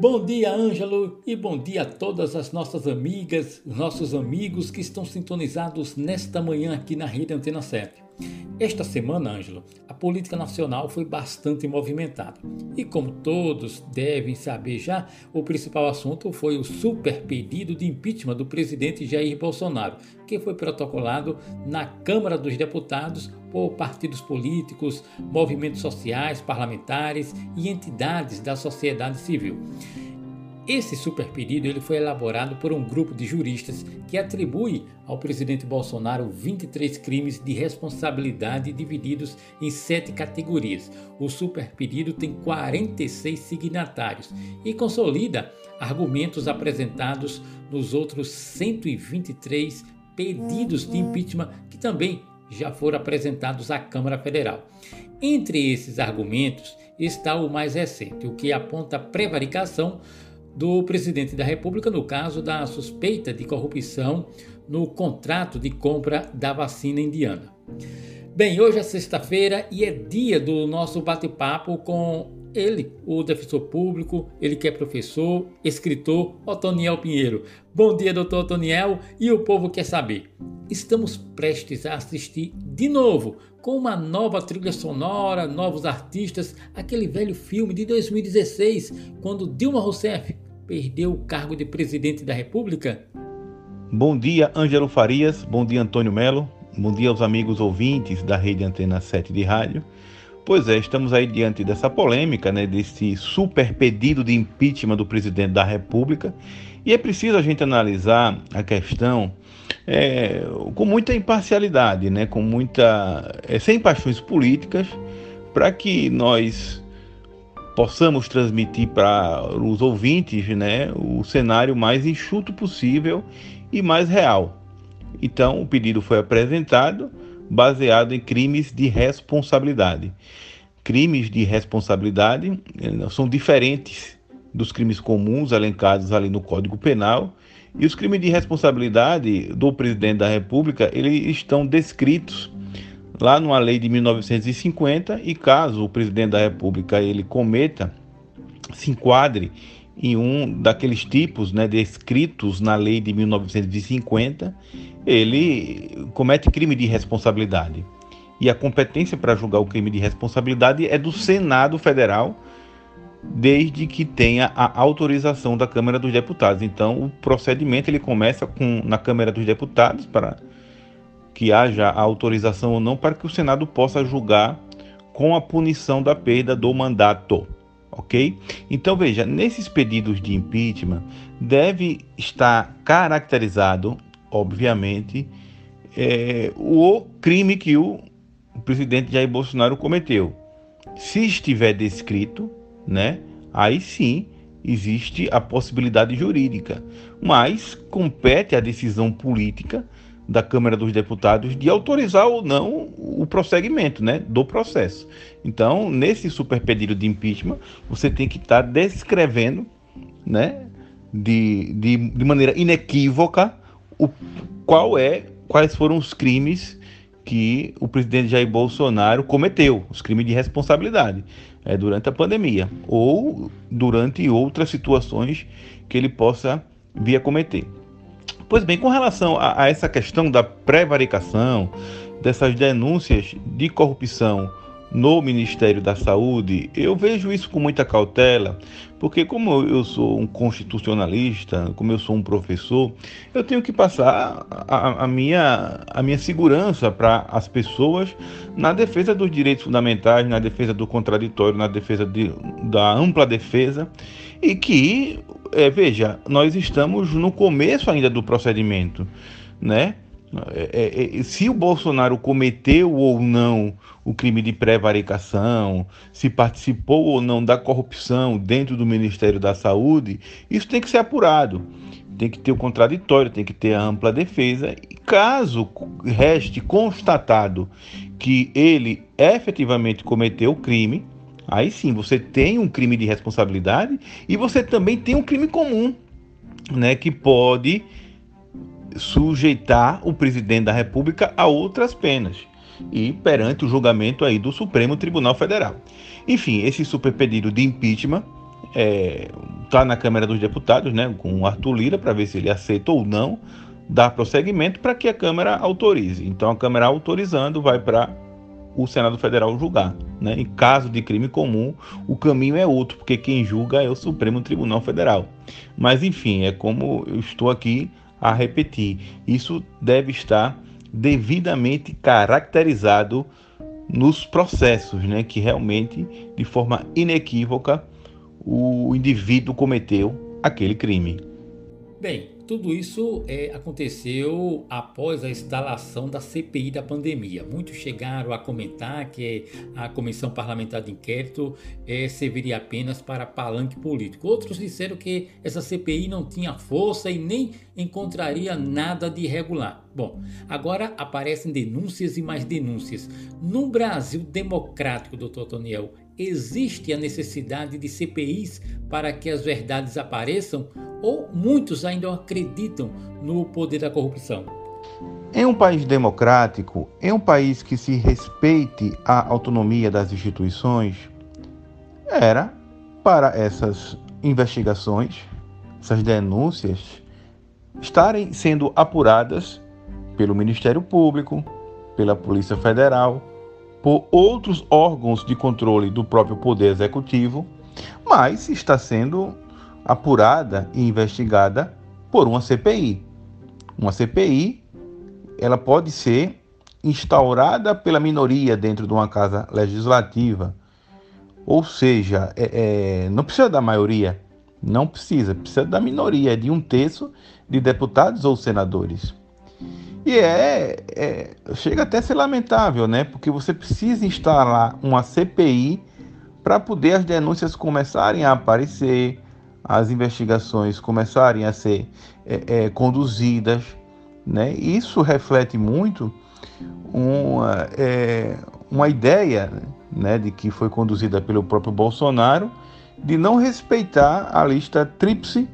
Bom dia, Ângelo, e bom dia a todas as nossas amigas, nossos amigos que estão sintonizados nesta manhã aqui na Rede Antena 7. Esta semana, Ângelo, a política nacional foi bastante movimentada. E como todos devem saber já, o principal assunto foi o super pedido de impeachment do presidente Jair Bolsonaro, que foi protocolado na Câmara dos Deputados por partidos políticos, movimentos sociais, parlamentares e entidades da sociedade civil. Esse super pedido ele foi elaborado por um grupo de juristas que atribui ao presidente Bolsonaro 23 crimes de responsabilidade divididos em sete categorias. O super pedido tem 46 signatários e consolida argumentos apresentados nos outros 123 pedidos de impeachment que também já foram apresentados à Câmara Federal. Entre esses argumentos está o mais recente, o que aponta prevaricação do presidente da República no caso da suspeita de corrupção no contrato de compra da vacina indiana. Bem, hoje é sexta-feira e é dia do nosso bate-papo com ele, o defensor público, ele que é professor, escritor, Otoniel Pinheiro. Bom dia, doutor Otoniel, e o povo quer saber. Estamos prestes a assistir de novo, com uma nova trilha sonora, novos artistas, aquele velho filme de 2016, quando Dilma Rousseff perdeu o cargo de presidente da República? Bom dia, Ângelo Farias. Bom dia, Antônio Melo. Bom dia aos amigos ouvintes da Rede Antena 7 de rádio. Pois é, estamos aí diante dessa polêmica, né, desse super pedido de impeachment do presidente da República. E é preciso a gente analisar a questão é, com muita imparcialidade, né, com muita. É, sem paixões políticas, para que nós possamos transmitir para os ouvintes né, o cenário mais enxuto possível e mais real. Então, o pedido foi apresentado baseado em crimes de responsabilidade. Crimes de responsabilidade eh, são diferentes dos crimes comuns elencados ali no Código Penal. E os crimes de responsabilidade do presidente da República, eles estão descritos lá numa lei de 1950 e caso o presidente da República ele cometa, se enquadre em um daqueles tipos né, descritos na lei de 1950, ele comete crime de responsabilidade. E a competência para julgar o crime de responsabilidade é do Senado Federal, desde que tenha a autorização da Câmara dos Deputados. Então, o procedimento ele começa com na Câmara dos Deputados para que haja a autorização ou não para que o Senado possa julgar com a punição da perda do mandato. Ok? Então veja, nesses pedidos de impeachment deve estar caracterizado, obviamente, é, o crime que o presidente Jair Bolsonaro cometeu. Se estiver descrito, né, aí sim existe a possibilidade jurídica, mas compete à decisão política da Câmara dos Deputados de autorizar ou não o prosseguimento né, do processo. Então, nesse super pedido de impeachment, você tem que estar tá descrevendo né, de, de, de maneira inequívoca o, qual é, quais foram os crimes que o presidente Jair Bolsonaro cometeu, os crimes de responsabilidade é, durante a pandemia ou durante outras situações que ele possa vir a cometer. Pois bem, com relação a, a essa questão da prevaricação, dessas denúncias de corrupção no Ministério da Saúde, eu vejo isso com muita cautela, porque como eu sou um constitucionalista, como eu sou um professor, eu tenho que passar a, a minha, a minha segurança para as pessoas na defesa dos direitos fundamentais, na defesa do contraditório, na defesa de, da ampla defesa, e que é, veja, nós estamos no começo ainda do procedimento, né? É, é, é, se o Bolsonaro cometeu ou não o crime de prevaricação, se participou ou não da corrupção dentro do Ministério da Saúde, isso tem que ser apurado. Tem que ter o contraditório, tem que ter a ampla defesa. E caso reste constatado que ele efetivamente cometeu o crime, Aí sim, você tem um crime de responsabilidade e você também tem um crime comum, né, que pode sujeitar o presidente da República a outras penas e perante o julgamento aí do Supremo Tribunal Federal. Enfim, esse super pedido de impeachment é, está na Câmara dos Deputados, né, com o Arthur Lira, para ver se ele aceita ou não dar prosseguimento para que a Câmara autorize. Então, a Câmara autorizando vai para o Senado Federal julgar. Né? Em caso de crime comum, o caminho é outro, porque quem julga é o Supremo Tribunal Federal. Mas, enfim, é como eu estou aqui a repetir: isso deve estar devidamente caracterizado nos processos, né, que realmente, de forma inequívoca, o indivíduo cometeu aquele crime. Bem, tudo isso é, aconteceu após a instalação da CPI da pandemia. Muitos chegaram a comentar que a Comissão Parlamentar de Inquérito é, serviria apenas para palanque político. Outros disseram que essa CPI não tinha força e nem encontraria nada de irregular. Bom, agora aparecem denúncias e mais denúncias. No Brasil democrático, doutor Toniel, existe a necessidade de CPIs para que as verdades apareçam? ou muitos ainda acreditam no poder da corrupção? Em um país democrático, em um país que se respeite a autonomia das instituições, era para essas investigações, essas denúncias, estarem sendo apuradas pelo Ministério Público, pela Polícia Federal, por outros órgãos de controle do próprio Poder Executivo, mas está sendo apurada e investigada por uma CPI. Uma CPI, ela pode ser instaurada pela minoria dentro de uma casa legislativa, ou seja, é, é, não precisa da maioria, não precisa, precisa da minoria, de um terço de deputados ou senadores. E é, é, chega até a ser lamentável, né? Porque você precisa instalar uma CPI para poder as denúncias começarem a aparecer, as investigações começarem a ser é, é, conduzidas. Né? Isso reflete muito uma, é, uma ideia né, de que foi conduzida pelo próprio Bolsonaro de não respeitar a lista tríplice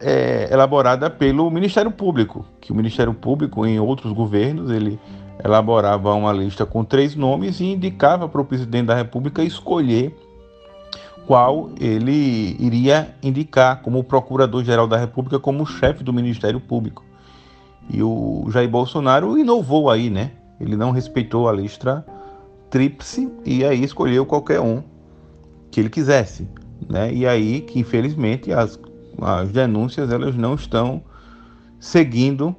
é, elaborada pelo Ministério Público, que o Ministério Público em outros governos ele elaborava uma lista com três nomes e indicava para o presidente da República escolher qual ele iria indicar como procurador-geral da República, como chefe do Ministério Público. E o Jair Bolsonaro inovou aí, né? Ele não respeitou a lista tríplice e aí escolheu qualquer um que ele quisesse, né? E aí que infelizmente as, as denúncias elas não estão seguindo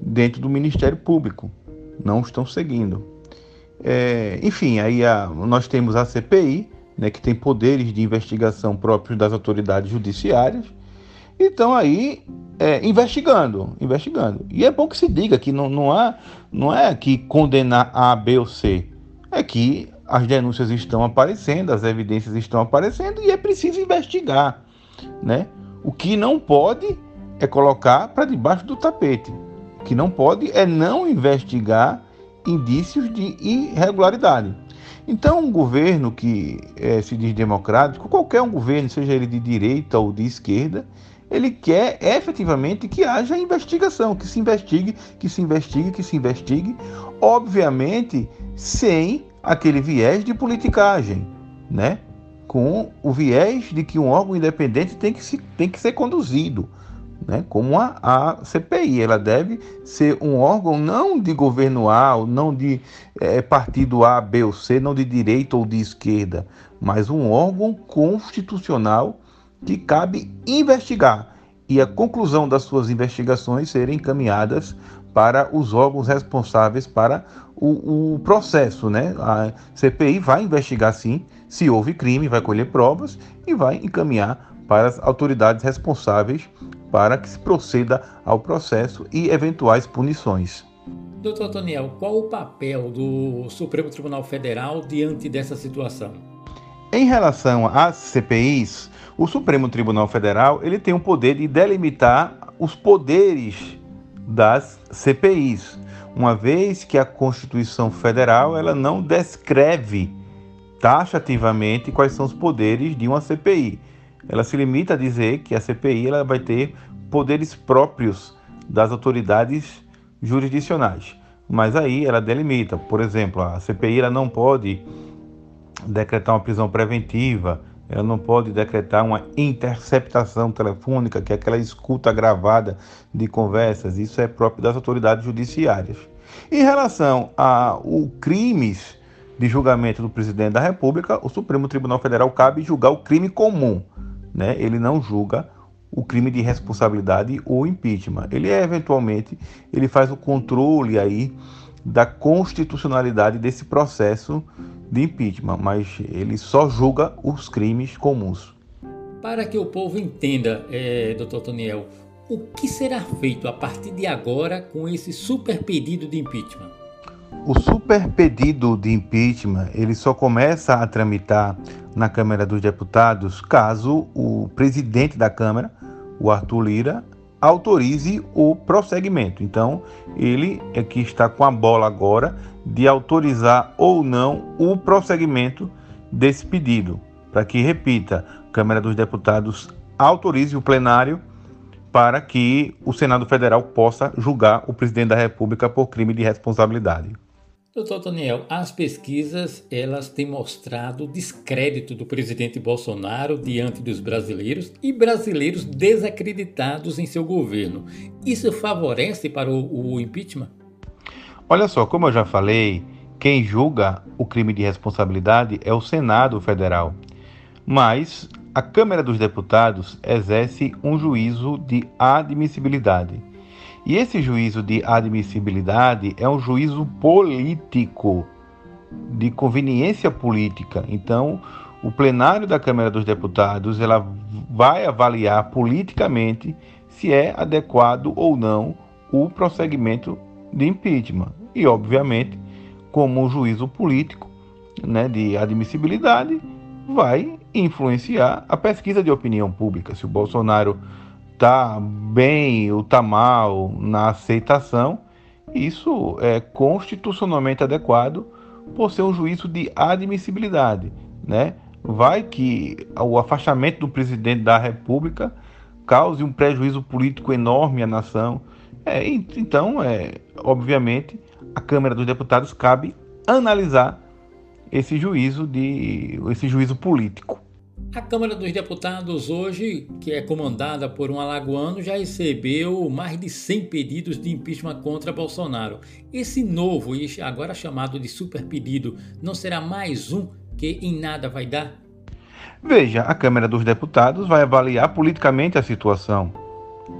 dentro do Ministério Público, não estão seguindo. É, enfim, aí a, nós temos a CPI, né, que tem poderes de investigação próprios das autoridades judiciárias, e estão aí é, investigando, investigando. E é bom que se diga que não, não, há, não é que condenar A, B ou C, é que as denúncias estão aparecendo, as evidências estão aparecendo e é preciso investigar, né? O que não pode é colocar para debaixo do tapete. O que não pode é não investigar indícios de irregularidade. Então, um governo que é, se diz democrático, qualquer um governo, seja ele de direita ou de esquerda, ele quer efetivamente que haja investigação, que se investigue, que se investigue, que se investigue, obviamente sem aquele viés de politicagem, né? Com o viés de que um órgão independente tem que, se, tem que ser conduzido né, como a, a, CPI. Ela deve ser um órgão não de governo A, não de é, partido A, B ou C, não de direita ou de esquerda, mas um órgão constitucional que cabe investigar e a conclusão das suas investigações serem encaminhadas para os órgãos responsáveis para o, o, processo. Né? A CPI vai investigar sim se houve crime, vai colher provas e vai encaminhar para as autoridades responsáveis para que se proceda ao processo e eventuais punições. Doutor Toniel, qual o papel do Supremo Tribunal Federal diante dessa situação? Em relação às CPIs, o Supremo Tribunal Federal ele tem o poder de delimitar os poderes das CPIs, uma vez que a Constituição Federal ela não descreve taxativamente quais são os poderes de uma CPI ela se limita a dizer que a CPI ela vai ter poderes próprios das autoridades jurisdicionais. Mas aí ela delimita, por exemplo, a CPI ela não pode decretar uma prisão preventiva, ela não pode decretar uma interceptação telefônica, que é aquela escuta gravada de conversas. Isso é próprio das autoridades judiciárias. Em relação a o crimes de julgamento do presidente da República, o Supremo Tribunal Federal cabe julgar o crime comum, né? Ele não julga o crime de responsabilidade ou impeachment. Ele é, eventualmente ele faz o controle aí da constitucionalidade desse processo de impeachment, mas ele só julga os crimes comuns. Para que o povo entenda, é, doutor Toniel, o que será feito a partir de agora com esse super pedido de impeachment? O super pedido de impeachment ele só começa a tramitar na Câmara dos Deputados caso o presidente da Câmara, o Arthur Lira, autorize o prosseguimento. Então, ele é que está com a bola agora de autorizar ou não o prosseguimento desse pedido, para que, repita, a Câmara dos Deputados autorize o plenário para que o Senado Federal possa julgar o presidente da República por crime de responsabilidade. Doutor Daniel, as pesquisas elas têm mostrado descrédito do presidente Bolsonaro diante dos brasileiros e brasileiros desacreditados em seu governo. Isso favorece para o, o impeachment? Olha só, como eu já falei, quem julga o crime de responsabilidade é o Senado Federal. Mas a Câmara dos Deputados exerce um juízo de admissibilidade. E esse juízo de admissibilidade é um juízo político, de conveniência política. Então, o plenário da Câmara dos Deputados ela vai avaliar politicamente se é adequado ou não o prosseguimento de impeachment. E, obviamente, como um juízo político né, de admissibilidade, vai influenciar a pesquisa de opinião pública. Se o Bolsonaro está bem ou está mal na aceitação, isso é constitucionalmente adequado por ser um juízo de admissibilidade, né? Vai que o afastamento do presidente da República cause um prejuízo político enorme à nação. É, então, é, obviamente, a Câmara dos Deputados cabe analisar esse juízo de esse juízo político. A Câmara dos Deputados hoje, que é comandada por um alagoano, já recebeu mais de 100 pedidos de impeachment contra Bolsonaro. Esse novo e agora chamado de super pedido não será mais um que em nada vai dar? Veja, a Câmara dos Deputados vai avaliar politicamente a situação,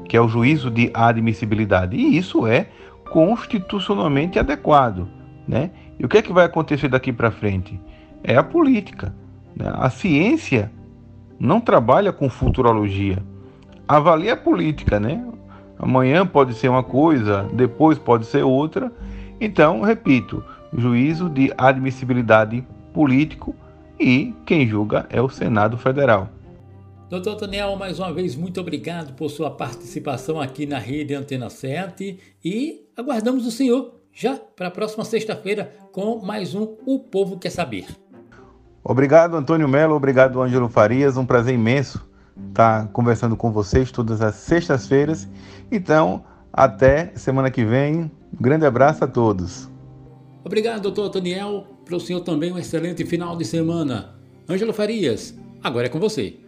que é o juízo de admissibilidade, e isso é constitucionalmente adequado, né? E o que é que vai acontecer daqui para frente? É a política. Né? A ciência não trabalha com futurologia. Avalia a política, né? Amanhã pode ser uma coisa, depois pode ser outra. Então, repito, juízo de admissibilidade político e quem julga é o Senado Federal. Doutor Daniel, mais uma vez, muito obrigado por sua participação aqui na Rede Antena 7 e aguardamos o senhor já para a próxima sexta-feira com mais um O Povo Quer Saber. Obrigado, Antônio Melo. Obrigado, Ângelo Farias. Um prazer imenso estar conversando com vocês todas as sextas-feiras. Então, até semana que vem. Um grande abraço a todos. Obrigado, doutor Daniel. Para o senhor também um excelente final de semana. Ângelo Farias, agora é com você.